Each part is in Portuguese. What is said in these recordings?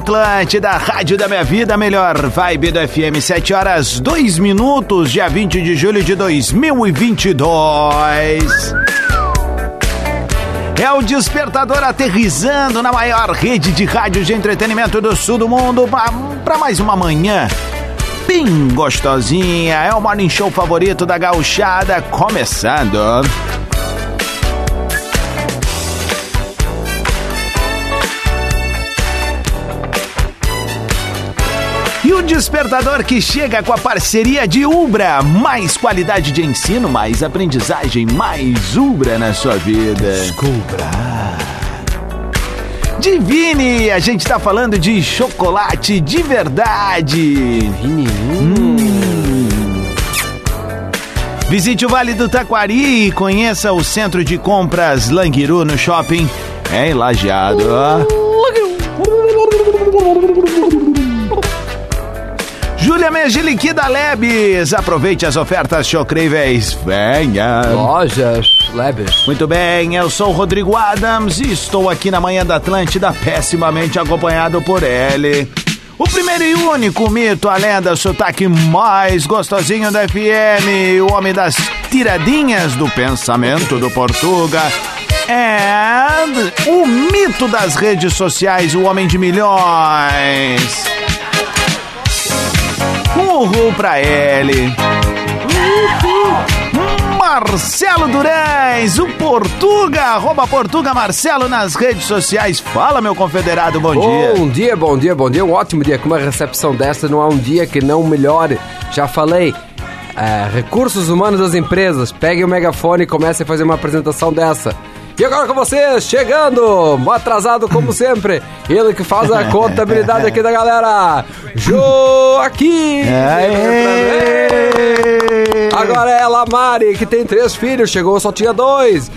Atlântida, Rádio da Minha Vida, melhor vibe do FM, 7 horas 2 minutos, dia 20 de julho de 2022. É o despertador aterrizando na maior rede de rádios de entretenimento do sul do mundo para mais uma manhã bem gostosinha. É o morning show favorito da gauchada, começando. Despertador que chega com a parceria de Ubra. Mais qualidade de ensino, mais aprendizagem, mais Ubra na sua vida. Descubra. Divine, a gente tá falando de chocolate de verdade. Divine. Hum. Visite o Vale do Taquari e conheça o centro de compras Languiru no shopping. É lajeado, ó. Júlia Megiliqui da Lebes. Aproveite as ofertas chocríveis. Venha. Lojas Lebes. Muito bem, eu sou o Rodrigo Adams e estou aqui na manhã da Atlântida, pessimamente acompanhado por ele. O primeiro e único mito, a lenda, o sotaque mais gostosinho da FM, o homem das tiradinhas do pensamento do Portuga. É o mito das redes sociais, o homem de milhões. Uhul pra ele. Marcelo Durães, o Portuga, arroba Portuga Marcelo nas redes sociais. Fala, meu confederado, bom, dia. Bom dia, bom dia, bom dia. Um ótimo dia. Com uma recepção dessa, não há um dia que não melhore. Já falei. É, recursos humanos das empresas. Peguem o megafone e comecem a fazer uma apresentação dessa. E agora com vocês, chegando, atrasado como sempre, ele que faz a contabilidade aqui da galera, Joaquim! Agora é ela, Mari, que tem três filhos, chegou, só tinha dois.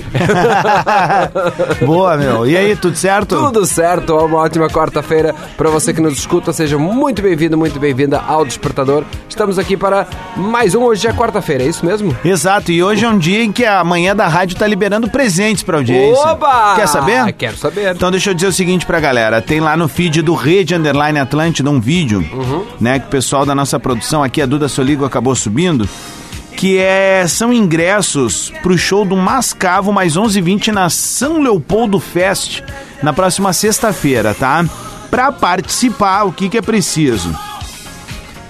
Boa, meu. E aí, tudo certo? Tudo certo, uma ótima quarta-feira para você que nos escuta, seja muito bem-vindo, muito bem-vinda ao Despertador. Estamos aqui para mais um, hoje é quarta-feira, é isso mesmo? Exato, e hoje é um dia em que a manhã da rádio tá liberando presentes pra audiência. Oba! Quer saber? Quero saber. Então deixa eu dizer o seguinte pra galera, tem lá no feed do Rede Underline Atlântida um vídeo, uhum. né, que o pessoal da nossa produção aqui, a Duda Soligo, acabou subindo, que é, são ingressos pro show do Mascavo mais 11h20 na São Leopoldo Fest, na próxima sexta-feira, tá? Pra participar, o que que é preciso?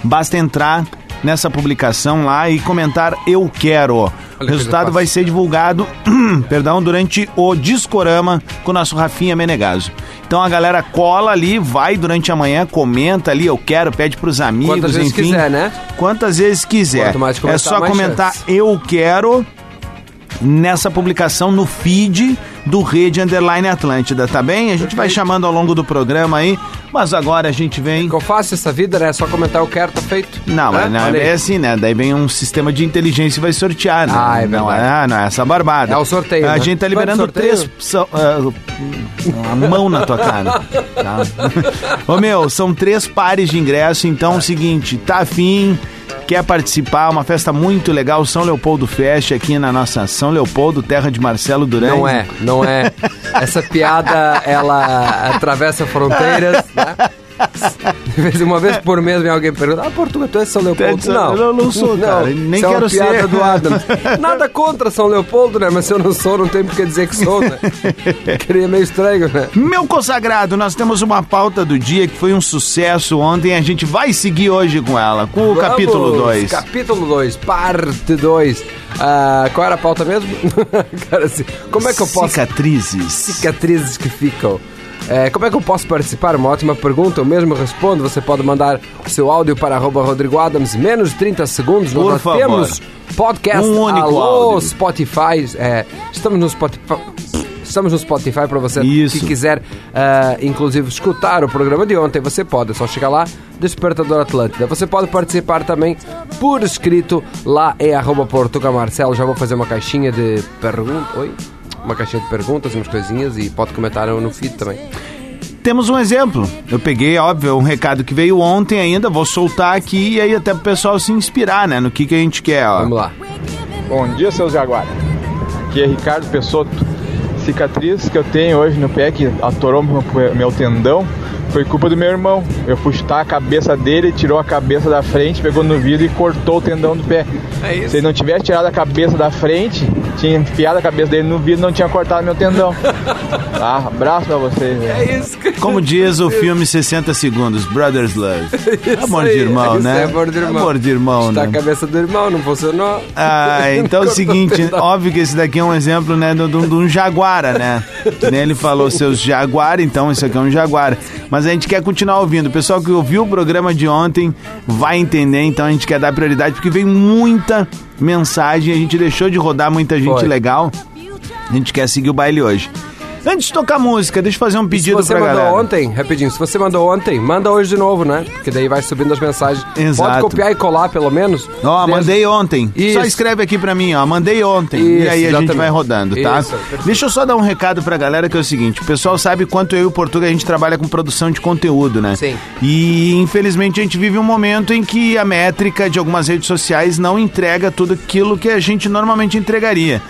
Basta entrar nessa publicação lá e comentar eu quero. O resultado vai ser divulgado, perdão, durante o Discorama com o nosso Rafinha Menegaso. Então a galera cola ali, vai durante a manhã, comenta ali, eu quero, pede pros amigos, Quantas vezes enfim. quiser, né? Quantas vezes quiser. Comentar, é só comentar chance. eu quero nessa publicação no feed do Rede Underline Atlântida, tá bem? A gente vai chamando ao longo do programa aí, mas agora a gente vem. Ficou fácil essa vida, né? Só comentar eu quero, tá feito. Não, né? não é assim, né? Daí vem um sistema de inteligência e vai sortear, né? Ah, é não, verdade. é, não é essa barbada. É o sorteio, A né? gente tá liberando três. São, ah, a mão na tua cara. Tá? Ô meu, são três pares de ingresso, então é o seguinte, tá afim. Quer participar? Uma festa muito legal, São Leopoldo Fest, aqui na nossa São Leopoldo, terra de Marcelo Durães. Não é, não é. Essa piada, ela atravessa fronteiras, né? De vez uma vez por mês vem alguém pergunta, ah, Portugal, tu é São Leopoldo? É São- Eu não sou, cara, nem é quero piada ser. do Adams. Nada contra São Leopoldo, né? Mas se eu não sou, não tem por que dizer que sou, né? Queria meio estranho, né? Meu consagrado, nós temos uma pauta do dia que foi um sucesso ontem. A gente vai seguir hoje com ela, com o Vamos, capítulo 2. Capítulo 2, parte 2. qual era a pauta mesmo? Cara, assim, como é que eu posso... Cicatrizes. Cicatrizes que ficam. É, como é que eu posso participar? Uma ótima pergunta, eu mesmo respondo. Você pode mandar o seu áudio para arroba Rodrigo Adams, menos de 30 segundos. Por Nós favor. temos podcast, Um único alô, áudio. Spotify. é, estamos no Spotify. Estamos no Spotify para você Isso. que quiser, ah, inclusive, escutar o programa de ontem. Você pode, é só chegar lá, Despertador Atlântida. Você pode participar também por escrito lá em arroba Portuga Marcelo. Já vou fazer uma caixinha de perguntas. Oi? Uma caixinha de perguntas, umas coisinhas e pode comentar no feed também. Temos um exemplo. Eu peguei, óbvio, um recado que veio ontem ainda, vou soltar aqui e aí até pro pessoal se inspirar, né, no que, que a gente quer, ó. Vamos lá. Bom dia, seus jaguares. Aqui é Ricardo Pessotto. Cicatriz que eu tenho hoje no pé, que atorou meu, meu tendão, foi culpa do meu irmão. Eu fui chutar a cabeça dele, tirou a cabeça da frente, pegou no vidro e cortou o tendão do pé. É isso. Se ele não tivesse tirado a cabeça da frente, tinha enfiado a cabeça dele no vidro não tinha cortado meu tendão. Tá? Abraço pra vocês. velho. É isso que Como diz o filme 60 Segundos, Brothers Love. Amor de aí, irmão, isso né? é amor de irmão. Amor de irmão, Está né? a cabeça do irmão, não funcionou. Ah, então é o seguinte, óbvio que esse daqui é um exemplo, né, de um de um jaguara, né? Que nem ele falou seus jaguar, então isso aqui é um jaguar. Mas a gente quer continuar ouvindo. O pessoal que ouviu o programa de ontem vai entender, então a gente quer dar prioridade, porque veio muita mensagem, a gente deixou de rodar muita gente Foi. legal. A gente quer seguir o baile hoje. Antes de tocar música, deixa eu fazer um E se pedido você pra mandou galera. ontem, rapidinho, se você mandou ontem, manda hoje de novo, né? Porque daí vai subindo as mensagens. Exato. Pode copiar e colar, pelo menos. Ó, Desde- mandei ontem. Isso. Só escreve aqui pra mim, ó. Mandei ontem. e Isso, aí a gente exatamente. vai rodando, tá? Isso. Deixa eu só dar um recado pra galera que é o seguinte: o pessoal sabe quanto eu e o Portuga a gente trabalha com produção de conteúdo, né? Sim. E infelizmente a gente vive um momento em que a métrica de algumas redes sociais não entrega tudo aquilo que a gente normalmente entregaria.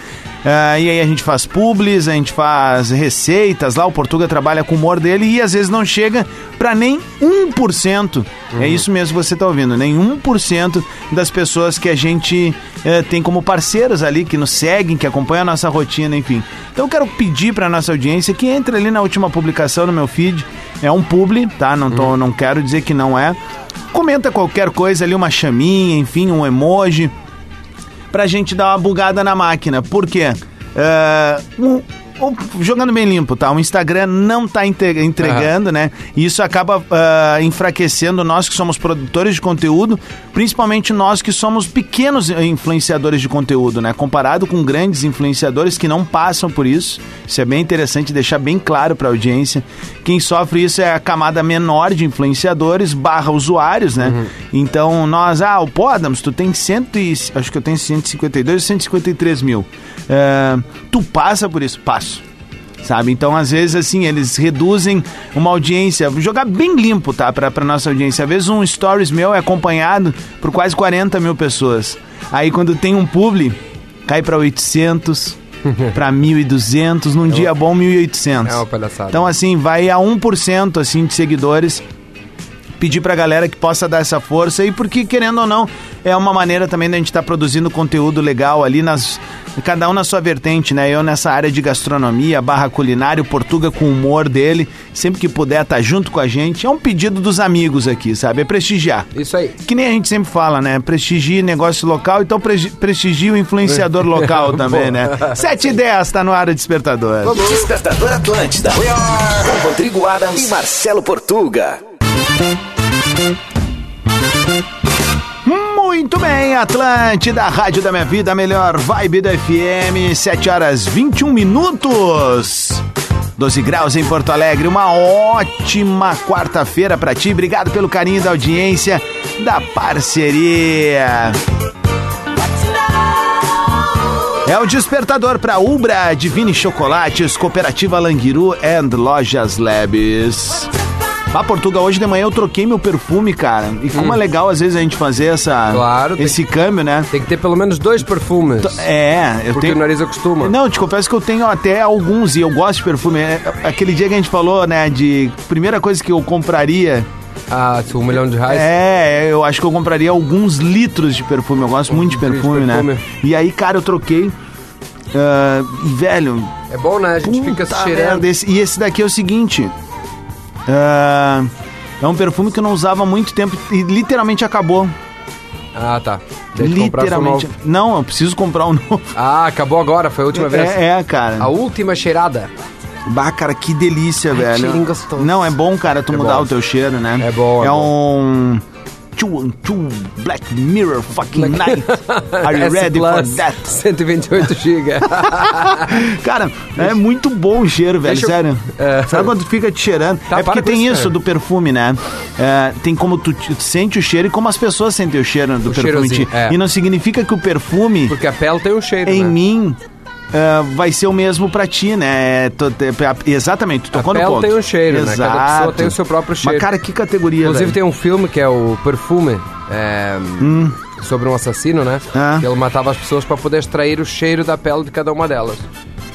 Ah, e aí a gente faz publis, a gente faz receitas, lá o Portuga trabalha com o humor dele e às vezes não chega pra nem 1%. É isso mesmo que você tá ouvindo, nem 1% das pessoas que a gente eh, tem como parceiros ali, que nos seguem, que acompanham a nossa rotina, enfim. Então eu quero pedir pra nossa audiência que entre ali na última publicação no meu feed. É um publi, tá? Não, tô, não quero dizer que não é. Comenta qualquer coisa ali, uma chaminha, enfim, um emoji pra gente dar uma bugada na máquina. Por quê? É, um- jogando bem limpo, tá? O Instagram não tá entregando, né? E isso acaba ah, enfraquecendo nós que somos produtores de conteúdo, principalmente nós que somos pequenos influenciadores de conteúdo, né? Comparado com grandes influenciadores que não passam por isso. Isso é bem interessante deixar bem claro pra audiência. Quem sofre isso é a camada menor de influenciadores barra usuários, né? Então, nós, ah, o pô, Adams, tu tem cento e, acho que eu tenho 152 ou 153 mil. É, tu passa por isso? Passo. Sabe? Então, às vezes, assim, eles reduzem uma audiência. Vou jogar bem limpo, tá? Pra, pra nossa audiência. Às vezes, um stories meu é acompanhado por quase 40 mil pessoas. Aí, quando tem um publi, cai pra 800, pra 1.200. Num dia bom, 1.800. É uma palhaçada. Então, assim, vai a 1% assim, de seguidores. Pedir pra galera que possa dar essa força e porque, querendo ou não, é uma maneira também da gente estar produzindo conteúdo legal ali, nas, cada um na sua vertente, né? Eu nessa área de gastronomia, barra culinária, o Portuga com o humor dele, sempre que puder estar junto com a gente. É um pedido dos amigos aqui, sabe? É prestigiar. Isso aí. Que nem a gente sempre fala, né? Prestigie negócio local, então pregi- prestigie o influenciador local também, né? 7 e 10, tá no área despertador. Despertador Atlântida. Com Rodrigo Adams e Marcelo Portuga. Muito bem, Atlântida, Rádio da Minha Vida, melhor vibe da FM, 7 horas 21 minutos. 12 graus em Porto Alegre, uma ótima quarta-feira pra ti. Obrigado pelo carinho da audiência, da parceria. É o despertador para Ubra, Divine Chocolates, Cooperativa Languiru and Lojas Labs. Ah, Portugal, hoje de manhã eu troquei meu perfume, cara. E como é legal às vezes a gente fazer essa, Claro, tem esse câmbio, né? Tem que ter pelo menos dois perfumes. É, eu Porque tenho. o nariz acostuma. Não, te confesso que eu tenho até alguns e eu gosto de perfume. É, Aquele dia que a gente falou, né, de primeira coisa que eu compraria Ah, um milhão de reais? É, eu acho que eu compraria alguns litros de perfume. Eu gosto muito de litros de perfume, né? perfume. E aí, cara, eu troquei. ah, velho, É bom, né? A gente fica se Puta cheirando. merda, esse- e esse daqui é o seguinte. Ah, é um perfume que eu não usava há muito tempo e literalmente acabou. Ah, tá. Literalmente. novo. Não, eu preciso comprar um novo. Ah, acabou agora, foi a última vez. É, é, cara. A última cheirada. Bah, cara, que delícia, Ai, velho. cheirinho gostoso. Não, é bom, cara, tu É mudar bom. o teu cheiro, né? É bom, é É bom. um. Two and two Black Mirror fucking night. Are you ready for that? 128 GB. Cara, é muito bom o cheiro, velho, eu- sério. É. Sabe quando tu fica te cheirando? Tá, é porque tem isso, isso do perfume, né? É, tem como tu, te- sente o cheiro e como as pessoas sentem o cheiro do O perfume. é. E não significa que o perfume Porque a pele tem um cheiro, em né? mim é, vai ser o mesmo pra ti, né? É, é, exatamente, tu tocou A no ponto. tem um cheiro, né? Cada pessoa Exato. tem o seu próprio cheiro. Mas, cara, que categoria, Inclusive tem um filme que é o Perfume, é, sobre um assassino, né? Ah. Que ele matava as pessoas para poder extrair o cheiro da pele de cada uma delas.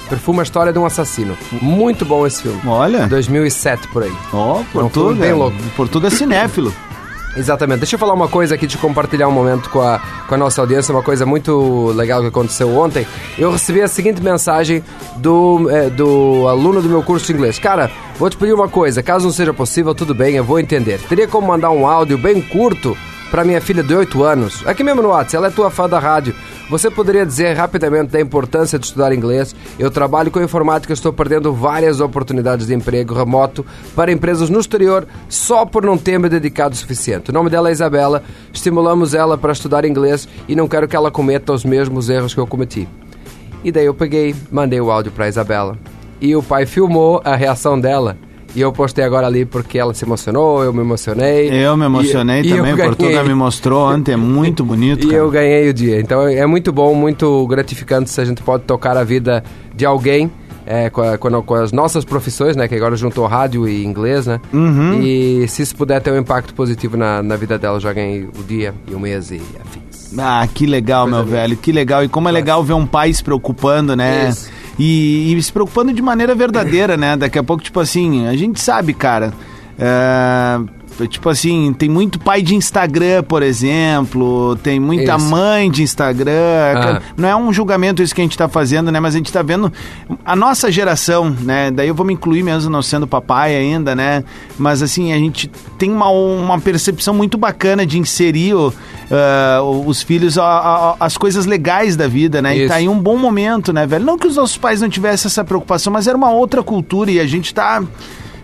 Perfume, a história de um assassino. Muito bom esse filme. Olha. 2007 por aí. Ó, É um Portuga. filme bem louco. Portuga é cinéfilo. Exatamente. Deixa eu falar uma coisa aqui, de compartilhar um momento com a, com a nossa audiência, uma coisa muito legal que aconteceu ontem. Eu recebi a seguinte mensagem do, eh, do aluno do meu curso de inglês. Cara, vou te pedir uma coisa, caso não seja possível, tudo bem, eu vou entender. Teria como mandar um áudio bem curto para minha filha de 8 anos? Aqui mesmo no WhatsApp, ela é tua fã da rádio. Você poderia dizer rapidamente da importância de estudar inglês? Eu trabalho com informática e estou perdendo várias oportunidades de emprego remoto para empresas no exterior só por não ter me dedicado o suficiente. O nome dela é Isabela, estimulamos ela para estudar inglês e não quero que ela cometa os mesmos erros que eu cometi. E daí eu peguei, mandei o áudio para Isabela. E o pai filmou a reação dela. E eu postei agora ali porque ela se emocionou, eu me emocionei. Eu me emocionei E- e também, Portuga ganhei. me mostrou ontem, é muito bonito, E cara. eu ganhei o dia. Então é muito bom, muito gratificante se a gente pode tocar a vida de alguém é, com, a- com as nossas profissões, né? Que agora juntou rádio e inglês, né? Uhum. E se isso puder ter um impacto positivo na, na vida dela, eu já ganhei o dia e o mês e afins. Ah, que legal, Coisa meu velho, que legal. E como é legal ver um pai se preocupando, né? Isso. E, e se preocupando de maneira verdadeira, né? Daqui a pouco, tipo assim, a gente sabe, cara. é, Tipo assim, tem muito pai de Instagram, por exemplo, tem muita Isso. mãe de Instagram. Ah. Não é um julgamento isso que a gente tá fazendo, né? Mas a gente tá vendo a nossa geração, né? Daí eu vou me incluir mesmo não sendo papai ainda, né? Mas assim, a gente tem uma, uma percepção muito bacana de inserir o, ah, os filhos a- a- as coisas legais da vida, né? E Isso. tá em um bom momento, né, velho? Não que os nossos pais não tivessem essa preocupação, mas era uma outra cultura e a gente tá.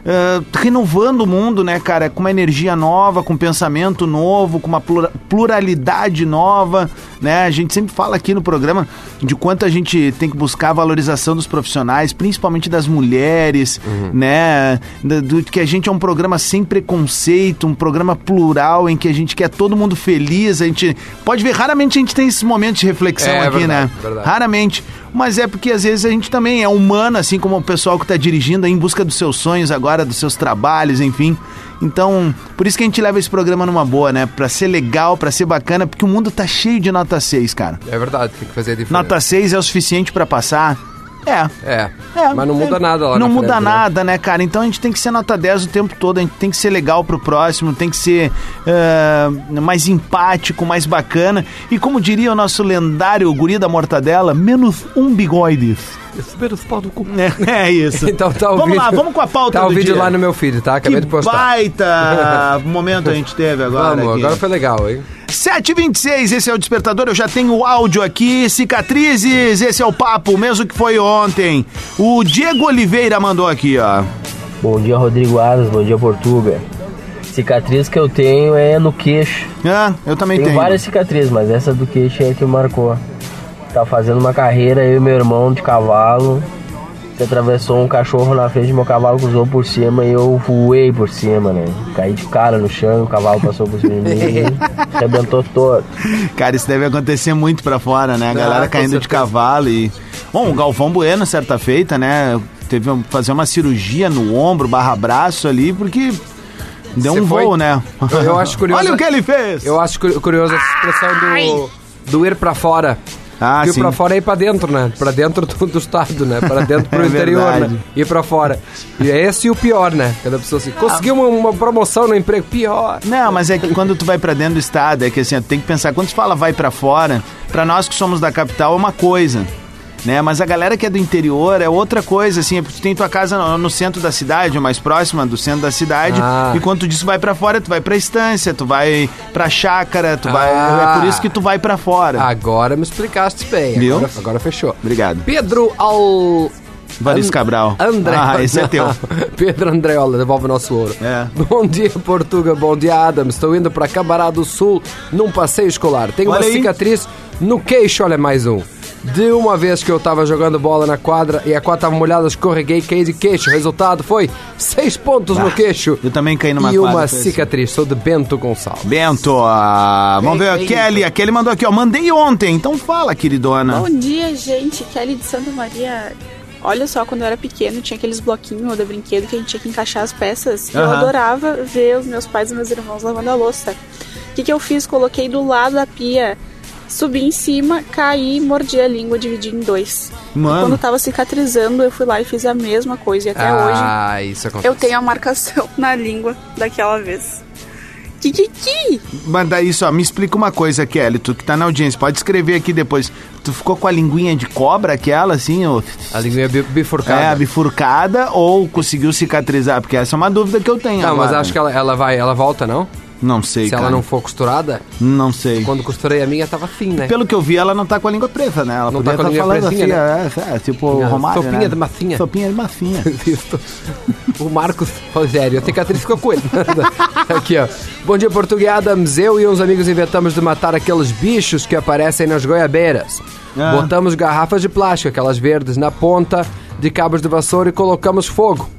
Ah, renovando o mundo, né, cara, com uma energia nova, com um pensamento novo, com uma plura- pluralidade nova, né? A gente sempre fala aqui no programa de quanto a gente tem que buscar a valorização dos profissionais, principalmente das mulheres, né? Da- Do, que a gente é um programa sem preconceito, um programa plural em que a gente quer todo mundo feliz. A gente pode ver, raramente a gente tem esses momentos de reflexão É, aqui, verdade, né? verdade. Raramente. Mas é porque às vezes a gente também é humano, assim como o pessoal que está dirigindo aí em busca dos seus sonhos agora, dos seus trabalhos, enfim. Então, por isso que a gente leva esse programa numa boa, né? Pra ser legal, pra ser bacana, porque o mundo tá cheio de nota 6, cara. É verdade, tem que fazer a diferença. Nota 6 é o suficiente pra passar? É. É, É, mas não muda nada lá Não muda frente, né? nada, né, cara? Então a gente tem que ser nota 10 o tempo todo, a gente tem que ser legal pro próximo, tem que ser ah, mais empático, mais bacana. E como diria o nosso lendário guri da mortadela, menos um bigode. É, é isso. Então tá o vamos vídeo. lá, vamos com a pauta Tá o do vídeo dia. lá no meu feed, tá? Acabei que de postar. baita momento a gente teve agora. Vamos, aqui. agora foi legal, hein? 726, esse é o despertador. Eu já tenho o áudio aqui. Cicatrizes, esse é o papo, mesmo que foi ontem. O Diego Oliveira mandou aqui, ó. Bom dia, Rodrigo Aras. Bom dia, Portuga. Cicatriz que eu tenho é no queixo. Ah, eu também Tenho tenho. várias cicatrizes, mas essa do queixo é a que marcou. Tá fazendo uma carreira, eu e meu irmão de cavalo. Se atravessou um cachorro na frente, meu cavalo cruzou por cima e eu voei por cima, né? Caí de cara no chão, o cavalo passou por cima de mim e arrebentou todo. Cara, isso deve acontecer muito pra fora, né? A Ah, galera com caindo de cavalo e. Bom, o Galvão Bueno, certa feita, né? Teve que fazer uma cirurgia no ombro, barra braço ali, porque deu Você um foi? voo, né? Eu- eu acho curioso- Olha o que ele fez! Eu acho cu- curioso essa expressão do, do ir pra fora. Ah, e o sim. pra fora é ir pra dentro, né? Pra dentro do, do estado, né? Pra dentro pro É interior, verdade. né? Ir pra fora. E é esse o pior, né? Cada pessoa assim, conseguiu uma, uma promoção no emprego, pior. Não, mas é que quando tu vai pra dentro do estado, é que assim, tem que pensar, quando tu fala vai pra fora, pra nós que somos da capital é uma coisa. Né? Mas a galera que é do interior é outra coisa, assim, tu tem tua casa no, no centro da cidade, ou mais próxima do centro da cidade, Ah. e quando tu que vai pra fora, tu vai pra estância, tu vai pra chácara, tu vai. Ah. É por isso que tu vai pra fora. Agora me explicaste bem. Viu? Agora, agora fechou. Obrigado. Pedro Al... Varis Cabral. André. Ah, esse é teu. Pedro Andreola, devolve o nosso ouro. É. Bom dia, Portuga. Bom dia, Adam. Estou indo para Cabará do Sul num passeio escolar. Tenho Olha uma aí. cicatriz no queixo, olha mais um. De uma vez que eu tava jogando bola na quadra e a quadra tava molhada, escorreguei e caí de queixo. O resultado foi seis pontos no queixo. Eu também caí numa E quadra, uma foi assim. cicatriz. Sou de Bento Gonçalves. Bento, ah, vamos ver a Kelly. A Kelly mandou aqui, ó. Mandei ontem, então fala, queridona. Bom dia, gente. Kelly de Santa Maria. Olha só, quando eu era pequeno, tinha aqueles bloquinhos de brinquedo que a gente tinha que encaixar as peças. E Eu adorava ver os meus pais e meus irmãos lavando a louça. O que, que eu fiz? Coloquei do lado da pia, subi em cima, caí, mordi a língua, dividi em dois. Mano. E quando tava cicatrizando, eu fui lá e fiz a mesma coisa. E até hoje ah, isso acontece. eu tenho a marcação na língua daquela vez. Kikiki! Mas daí só, me explica uma coisa, Kelly, tu que tá na audiência, pode escrever aqui depois. Tu ficou com a linguinha de cobra, aquela assim, ou... A linguinha bi- bifurcada. É, bifurcada ou conseguiu cicatrizar? Porque essa é uma dúvida que eu tenho Não, mas agora. acho que ela, ela vai, ela volta, não? Não sei, Se cara. ela não for costurada, Não sei. quando costurei a minha tava fim, né? Pelo que eu vi, ela não tá com a língua preta, né? Ela Não tá com a tá língua falando pretinha, assim, é, é, tipo o É, Romário, sopinha né? de massinha. Sopinha de massinha. Isso. O Marcos Rogério, a cicatriz ficou com ele. Aqui, ó. Bom dia, Português Adams. Eu e uns amigos inventamos de matar aqueles bichos que aparecem nas goiabeiras. Ah. Botamos garrafas de plástico, aquelas verdes, na ponta de cabos de vassoura e colocamos fogo.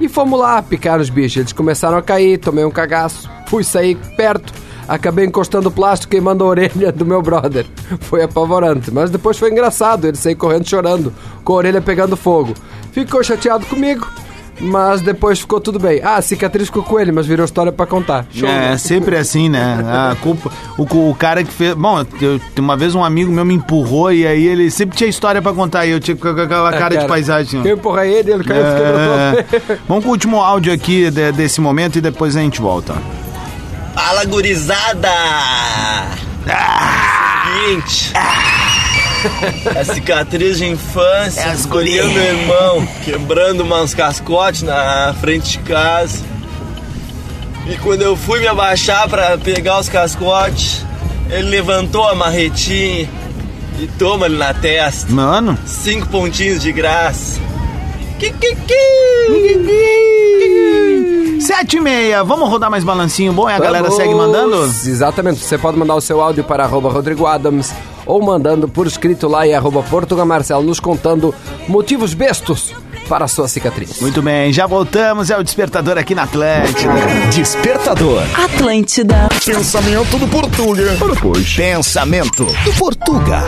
E fomos lá picar os bichos. Eles começaram a cair, tomei um cagaço. Fui sair perto, acabei encostando o plástico queimando a orelha do meu brother. Foi apavorante, mas depois foi engraçado. Ele saiu correndo chorando, com a orelha pegando fogo. Ficou chateado comigo, mas depois ficou tudo bem. Ah, a cicatriz ficou com ele, mas virou história pra contar. Show, É, né? sempre assim, né? A culpa, o, o cara que fez. Bom, eu, uma vez um amigo meu me empurrou e aí ele sempre tinha história pra contar e eu tinha com aquela cara, de paisagem. Eu empurrei ele, ele caiu e quebrou todo. É. Vamos com o último áudio aqui de- desse momento e depois a gente volta. Fala, gurizada! Seguinte. A cicatriz de infância, É as escolhendo meu irmão, quebrando umas cascotes na frente de casa. E quando eu fui me abaixar pra pegar os cascotes, ele levantou a marretinha e toma ele na testa. Mano, Cinco pontinhos de graça. sete e meia. Vamos rodar mais balancinho bom e a galera Vamos! segue mandando? Exatamente. Você pode mandar o seu áudio para arroba Rodrigo Adams ou mandando por escrito lá em arroba Portugal Marcelo nos contando motivos bestos para a sua cicatriz. Muito bem, já voltamos. É o despertador aqui na Atlântida. Despertador. Atlântida. Pensamento do Portuga. Ora, pois. Pensamento do Portuga.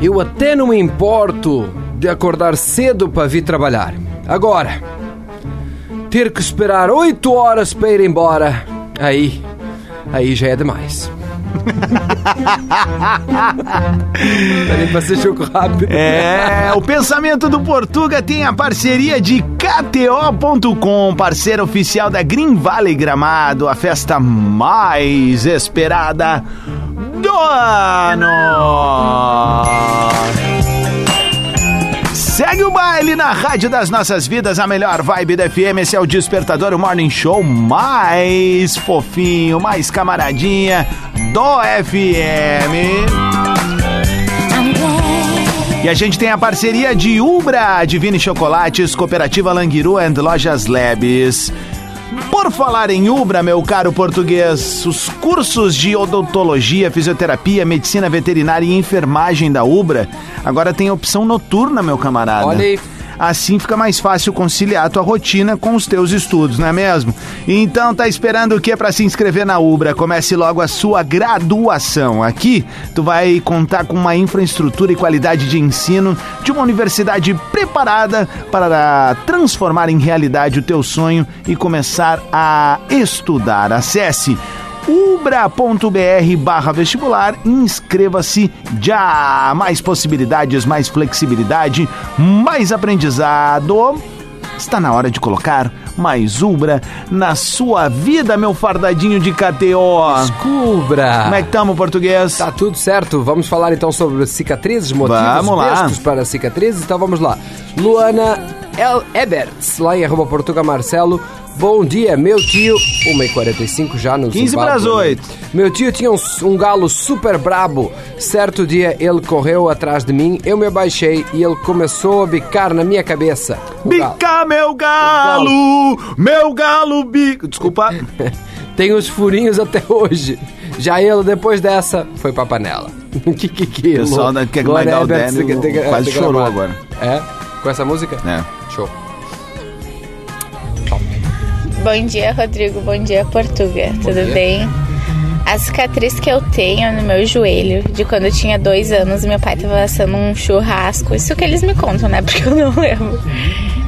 Eu até não me importo de acordar cedo para vir trabalhar. Agora, ter que esperar oito horas para ir embora, aí, aí já é demais. Nem pra ser jogo rápido. É, o pensamento do Portuga tem a parceria de KTO.com, parceiro oficial da Green Valley Gramado, a festa mais esperada do ano. Segue o baile na Rádio das Nossas Vidas, a melhor vibe da FM. Esse é o Despertador, o Morning Show mais fofinho, mais camaradinha do FM. E a gente tem a parceria de Ubra, Divine Chocolates, Cooperativa Languiru and Lojas Labs. Por falar em Ubra, meu caro português, os cursos de odontologia, fisioterapia, medicina veterinária e enfermagem da Ubra agora tem opção noturna, meu camarada. Olha aí. Assim fica mais fácil conciliar tua rotina com os teus estudos, não é mesmo? Então tá esperando o que para se inscrever na Ubra? Comece logo a sua graduação. Aqui tu vai contar com uma infraestrutura e qualidade de ensino de uma universidade preparada para transformar em realidade o teu sonho e começar a estudar. Acesse ubra.br barra vestibular. Inscreva-se já. Mais possibilidades, mais flexibilidade, mais aprendizado. Está na hora de colocar mais Ubra na sua vida, meu fardadinho de KTO. Descubra! Como é que estamos, português? Tá tudo certo. Vamos falar então sobre cicatrizes, motivos, Vamos lá. para cicatrizes. Então vamos lá. Luana El Eberts, lá em arroba Portuga Marcelo. Bom dia, meu tio. 1h45 já no 15 Zimbábue, pras né? oito. Meu tio tinha um, um galo super brabo. Certo dia ele correu atrás de mim, eu me abaixei e ele começou a bicar na minha cabeça. O galo. Bica, meu galo, meu galo bico. Desculpa. Tem os furinhos até hoje. Já ele, depois dessa, foi pra panela. que que que Pessoal Eberts, Délio, tem que- tem que- quase tem que chorou agora. É? Com essa música? É. Show. Bom dia, Rodrigo. Bom dia, Portuga. Tudo dia. bem? A cicatriz que eu tenho no meu joelho, de quando eu tinha dois anos, meu pai tava assando um churrasco. Isso que eles me contam, né? Porque eu não lembro.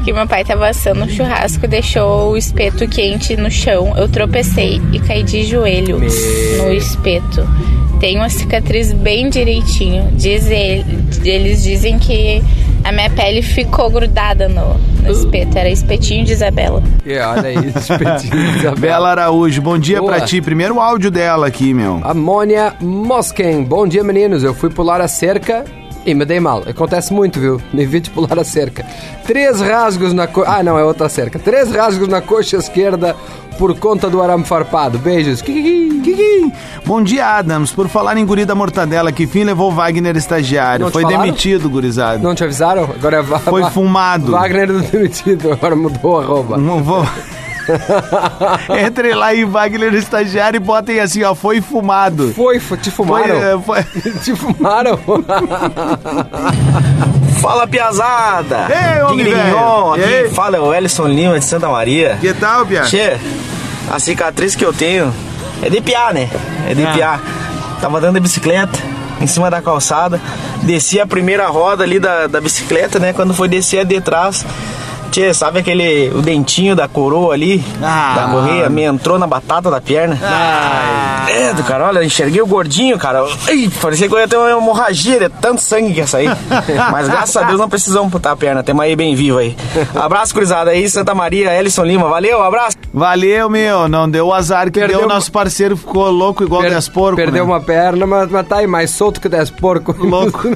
Que meu pai tava assando um churrasco e deixou o espeto quente no chão. Eu tropecei e caí de joelho no espeto. Tem uma cicatriz bem direitinho. Diz ele- eles dizem que a minha pele ficou grudada no, no espeto. Era espetinho de Isabela. E olha aí, espetinho de Isabela. Bela Araújo, bom dia Boa. pra ti. Primeiro áudio dela aqui, meu. Amônia Mosken. Bom dia, meninos. Eu fui pular a cerca e me dei mal. Acontece muito, viu? Evite pular a cerca. Três rasgos na coxa. Ah, não, é outra cerca. Três rasgos na coxa esquerda por conta do arame farpado. Beijos. Kiki. Bom dia, Adams. Por falar em guri da mortadela, que fim levou o Wagner estagiário? Foi falaram? demitido, gurizada. Não te avisaram? Agora é Foi fumado. Wagner do demitido. Agora mudou a arroba. Não vou... Entre lá em Wagner estagiário e botem assim, ó, foi fumado. Foi, foi te Foi, fumaram? é, foi... Te fumaram? Fala, piazada! Ei, homem aí? aqui fala é o Ellison Lima de Santa Maria. Que tal, Pia? Tchê, a cicatriz que eu tenho é de piar, né? É de Ah. piar. Tava andando de bicicleta em cima da calçada, desci a primeira roda ali da, da bicicleta, né? Quando foi descer a de trás, tchê, sabe aquele, o dentinho da coroa ali, Ah. da correia, me entrou na batata da perna. É, do cara, olha, enxerguei o gordinho, cara. Ai, parecia que eu ia ter uma hemorragia de tanto sangue que ia sair. Mas graças a Deus não precisamos amputar a perna, temos aí bem vivo aí. Abraço, cruzada aí, Santa Maria, Ellison Lima, valeu, abraço. Valeu, meu. Não deu o azar que Perdeu deu. uma- Nosso parceiro ficou louco igual Per- 10 porco. Perdeu né? uma perna, mas, mas tá aí mais solto que 10 porco. Louco.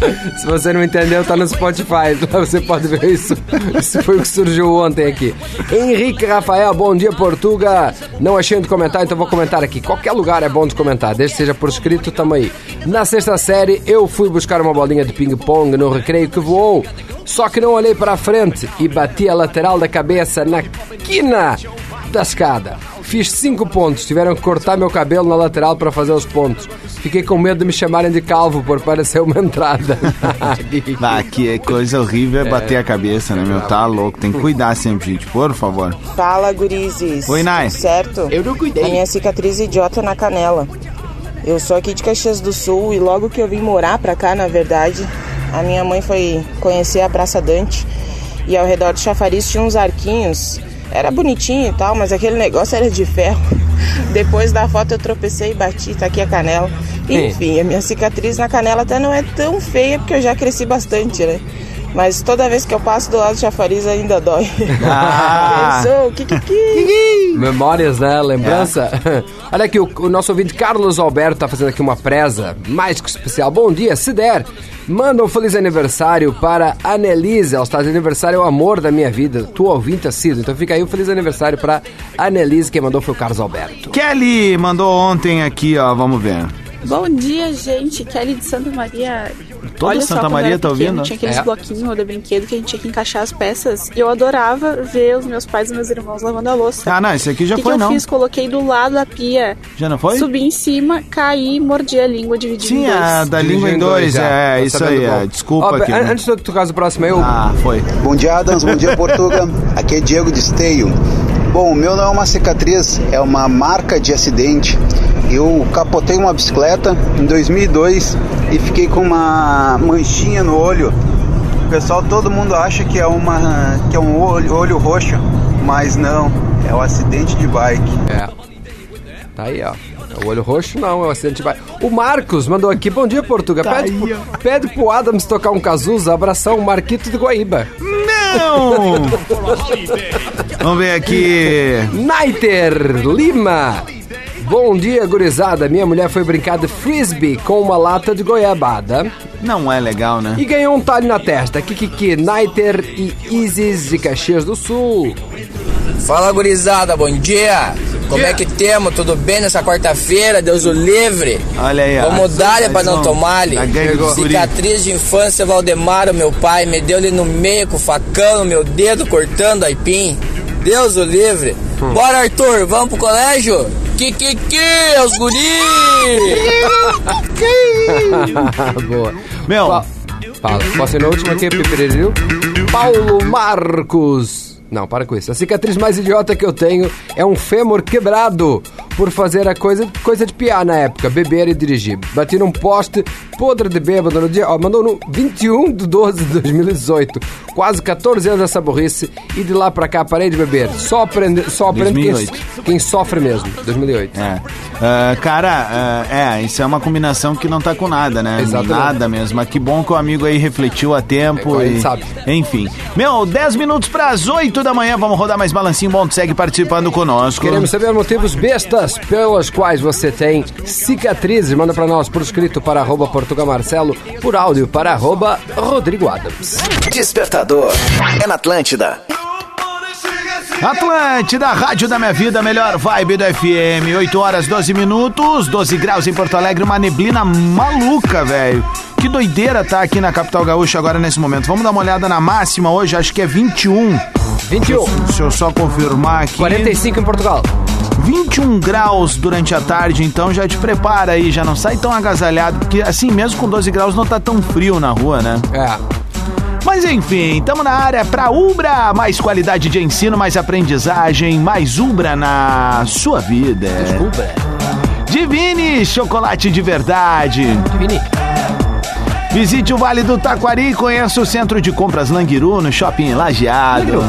Se você não entendeu, tá no Spotify. Lá você pode ver isso. Isso foi o que surgiu ontem aqui. Henrique Rafael, bom dia, Portuga. Não achei onde comentar, então vou comentar aqui. Qualquer lugar é bom de comentar, desde que seja por escrito, tamo aí. Na sexta série, eu fui buscar uma bolinha de ping-pong no recreio que voou. Só que não olhei para a frente e bati a lateral da cabeça na quina da escada. Fiz cinco pontos, tiveram que cortar meu cabelo na lateral para fazer os pontos. Fiquei com medo de me chamarem de calvo por parecer uma entrada. Ah, que coisa horrível é bater a cabeça, né, meu? Tá louco. Tem que cuidar sempre, gente, por favor. Fala, gurizes. Oi, Nai. Tudo certo? Eu não cuidei. A minha cicatriz idiota na canela. Eu sou aqui de Caxias do Sul e logo que eu vim morar pra cá, na verdade, a minha mãe foi conhecer a Praça Dante e ao redor do chafariz tinha uns arquinhos. Era bonitinho e tal, mas aquele negócio era de ferro. Depois da foto eu tropecei e bati, tá aqui a canela. Enfim, a minha cicatriz na canela até não é tão feia porque eu já cresci bastante, né? Mas toda vez que eu passo do lado do chafariz ainda dói. Ah. Pensou? Kikiki. Memórias, né? Lembrança? Olha aqui, o, o nosso ouvinte Carlos Alberto tá fazendo aqui uma presa mais que especial. Bom dia, se der, manda um feliz aniversário para a Annelise. Ela está de aniversário, é o amor da minha vida. Tua ouvinte assíduo. Então fica aí um feliz aniversário para a Annelise. Quem mandou foi o Carlos Alberto. Kelly mandou ontem aqui, ó, vamos ver. Bom dia, gente. Kelly de Santa Maria. Toda Olha só, Santa eu Maria tá pequena, ouvindo? Tinha aqueles É. bloquinhos de brinquedo que a gente tinha que encaixar as peças. E eu adorava ver os meus pais e meus irmãos lavando a louça. Ah, não, esse aqui já que, foi, que eu não. fiz? Coloquei do lado da pia. Já não foi? Subi em cima, caí, mordi a língua, dividi Sim, em dois. a da língua em dois, já. é, Tô isso sabendo aí, é. Desculpa Ó, aqui. an- né? Antes de tu caso o próximo, eu. Ah, foi. Bom dia, Adams. Bom dia, Portuga. Aqui é Diego de Esteio. Bom, o meu não é uma cicatriz, é uma marca de acidente. Eu capotei uma bicicleta em 2002 e fiquei com uma manchinha no olho. O pessoal, todo mundo acha que é uma que é um olho, olho roxo, mas não. É um acidente de bike. É. Tá aí, ó. É o olho roxo não, é um acidente de bike. O Marcos mandou aqui, bom dia, Portuga. Tá pede, pro, pede pro Adams tocar um Cazuza, abração, Marquito de Guaíba. Não! Vamos ver aqui. Naiter Lima. Bom dia, gurizada. Minha mulher foi brincar de frisbee com uma lata de goiabada Não é legal, né? e ganhou um talho na testa. Kikiki, Naiter e Isis de Caxias do Sul. Fala gurizada, bom dia! Como é que temos? Tudo bem nessa quarta-feira? Deus o livre! Olha aí, ó. Vamos dar pra não tomar-lhe. Guri. Cicatriz de infância, Valdemar, meu pai, me deu-lhe no meio com o facão no meu dedo, cortando aipim. Deus o livre! Hum. Bora, Arthur, vamos pro colégio? Que que que, os guri! Boa. Meu. Fala, posso ir na última aqui, Pipiririu? Paulo Marcos. Não, para com isso. A cicatriz mais idiota que eu tenho é um fêmur quebrado por fazer a coisa, coisa de piar na época, beber e dirigir. Bati num poste podre de bêbado no dia. Ó, mandou no 21 de 12 de 2018. Quase 14 anos dessa burrice e de lá pra cá parei de beber. Só aprende, só aprende quem, 2008. quem sofre mesmo. 2008. É. Ah, cara, ah, é, isso é uma combinação que não tá com nada, né? Exatamente. Nada mesmo. Mas que bom que o amigo aí refletiu a tempo É, e. sabe. Enfim. Meu, 10 minutos pras 8 da manhã, vamos rodar mais balancinho bom, segue participando conosco. Queremos saber motivos bestas pelas quais você tem cicatrizes. Manda pra nós por escrito para arroba Portuga Marcelo, por áudio para arroba Rodrigo Adams. Despertador. É na Atlântida. Atlântida, Rádio da Minha Vida, melhor vibe do FM. 8 horas 12 minutos, 12 graus em Porto Alegre, uma neblina maluca, velho. Que doideira tá aqui na capital gaúcha agora nesse momento. Vamos dar uma olhada na máxima hoje, acho que é 21. 21. Deixa eu só confirmar aqui. 45 em Portugal. 21 graus durante a tarde, então já te prepara aí, já não sai tão agasalhado, porque assim mesmo com 12 graus não tá tão frio na rua, né? É. Mas enfim, estamos na área para Ubra, mais qualidade de ensino, mais aprendizagem, mais Ubra na sua vida. Ubra. Divine, chocolate de verdade. Divine. Visite o Vale do Taquari e conheça o Centro de Compras Languiru no Shopping Lajeado.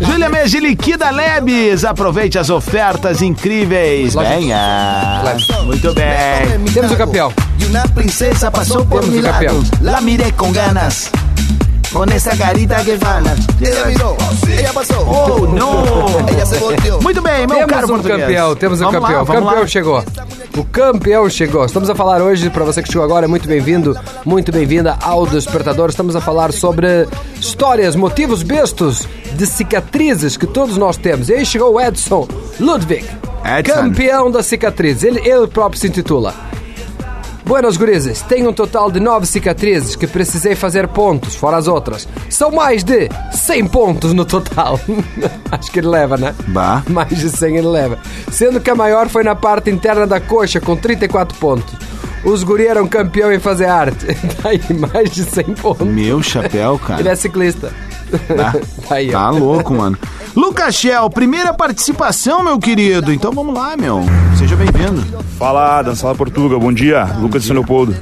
Júlia Megi liquida Lebes. Aproveite as ofertas incríveis. Loja- Venha. Muito bem. Temos o campeão. Y una princesa pasó por Temos o campeão. La miré con ganas. Con esa carita que fala. Ella miró, ella pasó. Oh, não. Ella se volteó. Muito bem, meu Temos caro um português. campeão, temos um Vamos lá, campeão. o campeão lá. chegou. O campeão chegou. Estamos a falar hoje, para você que chegou agora, muito bem-vindo, muito bem-vinda ao Despertador. Estamos a falar sobre histórias, motivos bestos de cicatrizes que todos nós temos. E aí chegou o Edson Ludwig, Edson. campeão da cicatriz. Ele, ele próprio se intitula. Buenas gurizes, tenho um total de 9 cicatrizes que precisei fazer pontos, fora as outras. São mais de 100 pontos no total. Acho que ele leva, né? Bah. Mais de 100 ele leva. Sendo que a maior foi na parte interna da coxa, com 34 pontos. Os guri eram campeão em fazer arte. Tá aí, mais de 100 pontos. Meu chapéu, cara. Ele é ciclista. Tá, Tá aí, ó. tá louco, mano. Lucas Shell, primeira participação, meu querido. Então vamos lá, meu. Seja bem-vindo. Fala, Adams, fala Portuga, bom dia, Lucas de São Leopoldo.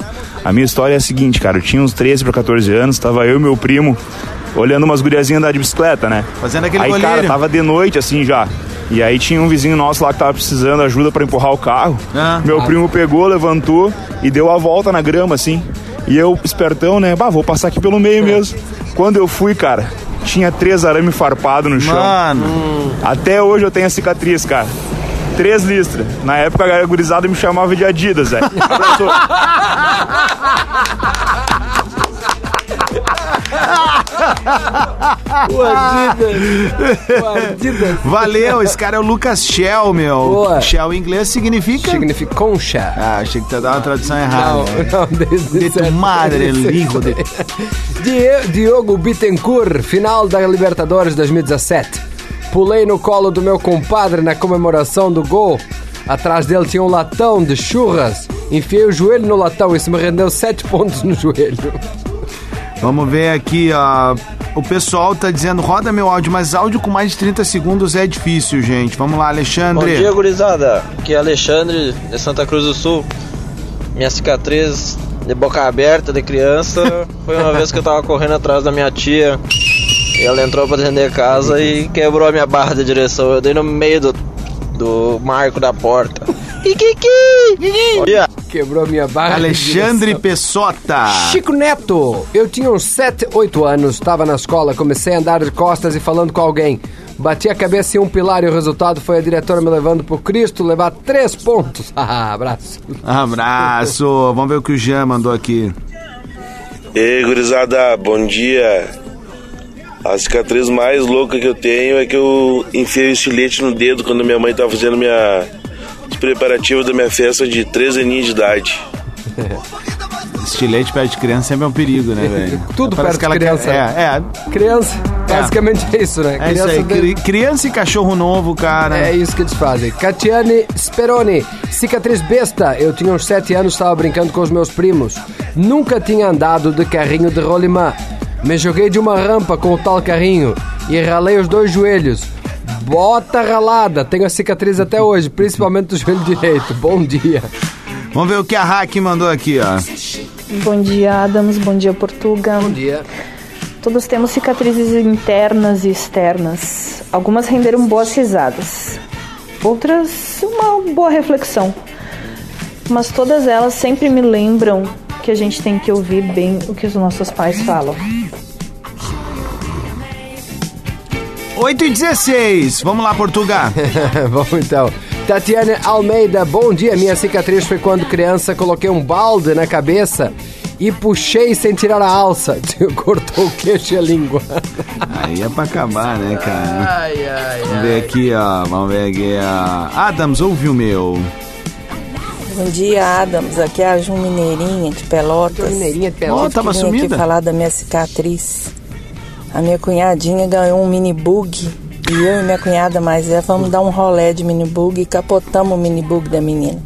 A minha história é a seguinte, cara, eu tinha uns 13 para 14 anos, tava eu e meu primo olhando umas guriazinhas andar de bicicleta, né? Fazendo aquele Aí, cara, goleiro. tava de noite assim já. E aí tinha um vizinho nosso lá que tava precisando ajuda para empurrar o carro. Ah. meu primo pegou, levantou e deu a volta na grama assim. E eu, espertão, né? Bah, vou passar aqui pelo meio mesmo. Quando eu fui, cara, tinha três arame farpado no chão. Mano. Até hoje eu tenho a cicatriz, cara. Três listras. Na época a gurizada me chamava de Adidas, velho. Abraço. O Adidas. O Adidas. Valeu, esse cara é o Lucas Shell, meu. Boa. Shell em inglês significa. Significa concha. Ah, achei que tu ia dar uma tradução errada. Não, né? não, desde De tu madre, el hijo de... Diogo Bittencourt, final da Libertadores 2017. Pulei no colo do meu compadre na comemoração do gol. Atrás dele tinha um latão de churras. Enfiei o joelho no latão. Isso me rendeu sete pontos no joelho. Vamos ver aqui, ó. O pessoal tá dizendo, roda meu áudio, mas áudio com mais de 30 segundos é difícil, gente. Vamos lá, Bom Alexandre. dia, gurizada. Aqui é Alexandre, de Santa Cruz do Sul. Minha cicatriz de boca aberta de criança foi uma vez que eu tava correndo atrás da minha tia E ela entrou pra atender a casa e quebrou a minha barra de direção. Eu dei no meio do, do marco da porta. Olha. Quebrou minha barra. Alexandre. Pessota. Chico Neto, eu tinha uns 7, 8 anos, estava na escola, comecei a andar de costas e falando com alguém. Bati a cabeça em um pilar e o resultado foi a diretora me levando pro Cristo levar três pontos. Ah, abraço. Abraço. Vamos ver o que o Jean mandou aqui. Ei, gurizada, bom dia. A cicatriz mais louca que eu tenho é que eu enfiei o estilete no dedo quando minha mãe tava fazendo minha preparativos da minha festa de 13 aninhos de idade. Estilete perto de criança sempre é um perigo, né, velho? Tudo Parece perto de criança. Quer, é, é. Criança, basicamente é isso, né? É isso aí. Cri- Criança e cachorro novo, cara. É isso que eles fazem. Catiane Speroni, cicatriz besta. Eu tinha uns 7 anos, estava brincando com os meus primos. Nunca tinha andado de carrinho de rolimã. Me joguei de uma rampa com o tal carrinho e ralei os dois joelhos. Bota ralada. Tenho a cicatriz até hoje, principalmente do joelho direito. Bom dia. Vamos ver o que a Hack mandou aqui, ó. Bom dia, Adams. Bom dia, Portuga. Bom dia. Todos temos cicatrizes internas e externas. Algumas renderam boas risadas. Outras, uma boa reflexão. Mas todas elas sempre me lembram que a gente tem que ouvir bem o que os nossos pais falam. 8 e 16. Vamos lá, Portugal. Vamos então. Tatiane Almeida, bom dia. Minha cicatriz foi quando criança, coloquei um balde na cabeça e puxei sem tirar a alça. Cortou o queixo e a língua. Aí é pra acabar, né, cara? Ai, ai, Vamos ver aqui, ó. Vamos ver aqui, ó. Adams, ouve o meu. Bom dia, Adams. Aqui é a Jun Mineirinha de Pelotas. Mineirinha de Pelotas. Ó, tava Eu vim aqui sumida. falar da minha cicatriz. A minha cunhadinha ganhou um mini bug e eu e minha cunhada mais velha vamos dar um rolé de mini bug e capotamos o mini bug da menina.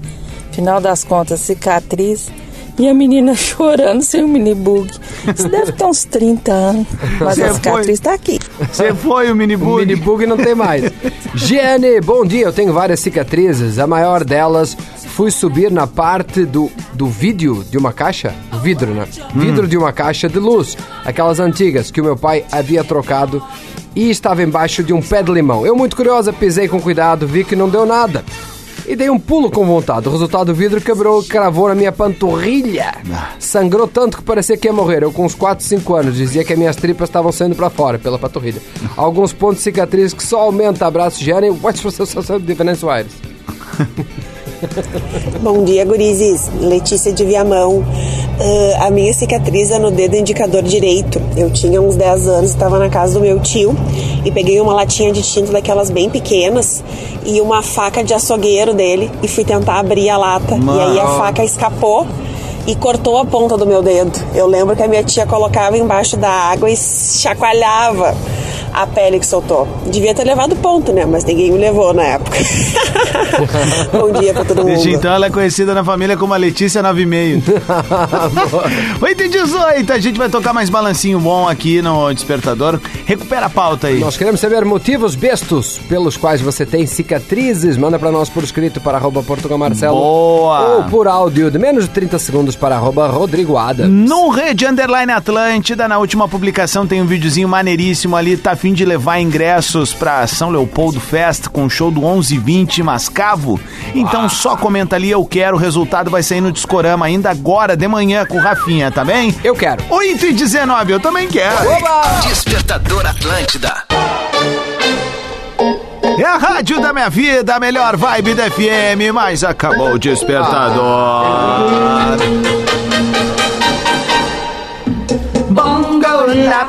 Final das contas, cicatriz e a menina chorando sem o mini bug. Isso deve ter uns 30 anos, mas Você a cicatriz foi- tá aqui. Você foi o mini bug? O mini bug não tem mais. Giane, bom dia. Eu tenho várias cicatrizes. A maior delas fui subir na parte do, do vídeo de uma caixa. Vidro, né? Vidro de uma caixa de luz. Aquelas antigas que o meu pai havia trocado e estava embaixo de um pé de limão. Eu, muito curiosa, pisei com cuidado, vi que não deu nada. E dei um pulo com vontade. O resultado, o vidro quebrou e cravou na minha panturrilha. Sangrou tanto que parecia que ia morrer. Eu, com uns 4, 5 anos, dizia que as minhas tripas estavam saindo pra fora, pela panturrilha. Alguns pontos de cicatriz que só aumenta. Abraço, Jane. What's de Venâncio Aires? Bom dia, gurizes. Letícia de Viamão. Ah, a minha cicatriz é no dedo indicador direito. Eu tinha uns 10 anos, estava na casa do meu tio e peguei uma latinha de tinta daquelas bem pequenas e uma faca de açougueiro dele e fui tentar abrir a lata. E aí a Mano. faca escapou e cortou a ponta do meu dedo. Eu lembro que a minha tia colocava embaixo da água e chacoalhava a pele que soltou. Devia ter levado ponto, né? Mas ninguém me levou na época. Bom dia pra todo mundo. Desde então ela é conhecida na família como a Letícia 9,5. 8 e 18, a gente vai tocar mais balancinho bom aqui no Despertador. Recupera a pauta aí. Nós queremos saber motivos bestos pelos quais você tem cicatrizes. Manda pra nós por escrito para arroba Portugal Marcelo. Boa! Ou por áudio de menos de 30 segundos para arroba Rodrigo Adams. No Rede Underline Atlântida, na última publicação tem um videozinho maneiríssimo ali, tá fim de levar ingressos pra São Leopoldo Fest com o show do 1120 Mascavo. Então só comenta ali, eu quero, o resultado vai sair no Discorama ainda agora de manhã com o Rafinha, tá bem? Eu quero. 8 e 19, eu também quero. Despertador Atlântida. É a rádio da minha vida, a melhor vibe da FM, mas acabou o despertador. Bongo la,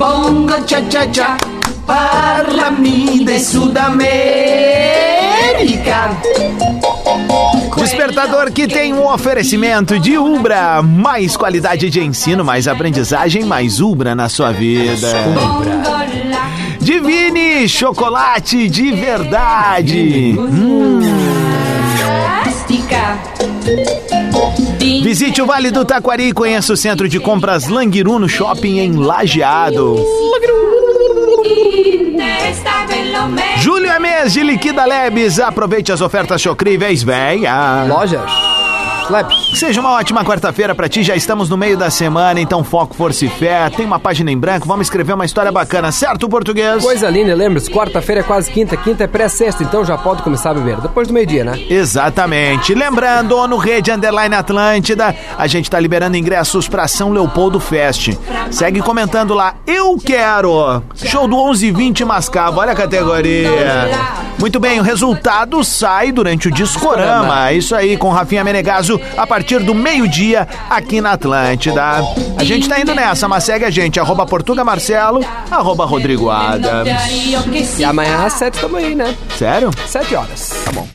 bongo cha cha cha, parlami de Sudamérica. Despertador que tem um oferecimento de Ubra. Mais qualidade de ensino, mais aprendizagem, mais Ubra na sua vida. Divine chocolate de verdade. Hum. Visite o Vale do Taquari e conheça o centro de compras Languiru no shopping em Lajeado. Julho é mês de Liquida Lebes. Aproveite as ofertas chocríveis, véia. Lojas. Slap. Seja uma ótima quarta-feira pra ti, já estamos no meio da semana, então foco, força e fé. Tem uma página em branco, vamos escrever uma história bacana, certo, português? Coisa linda, lembra-se, quarta-feira é quase quinta, quinta é pré-sexta, então já pode começar a beber. Depois do meio-dia, né? Exatamente. Lembrando, no Rede Underline Atlântida, a gente tá liberando ingressos pra São Leopoldo Fest. Segue comentando lá, eu quero! Show do 1120 Mascavo, olha a categoria. Muito bem, o resultado sai durante o Discorama. Isso aí, com Rafinha Menegaso, a partir do meio-dia, aqui na Atlântida. A gente tá indo nessa, mas segue a gente, arroba Portuga Marcelo, arroba Rodrigo Adams. E amanhã às sete também, né? Sério? Sete horas. Tá bom.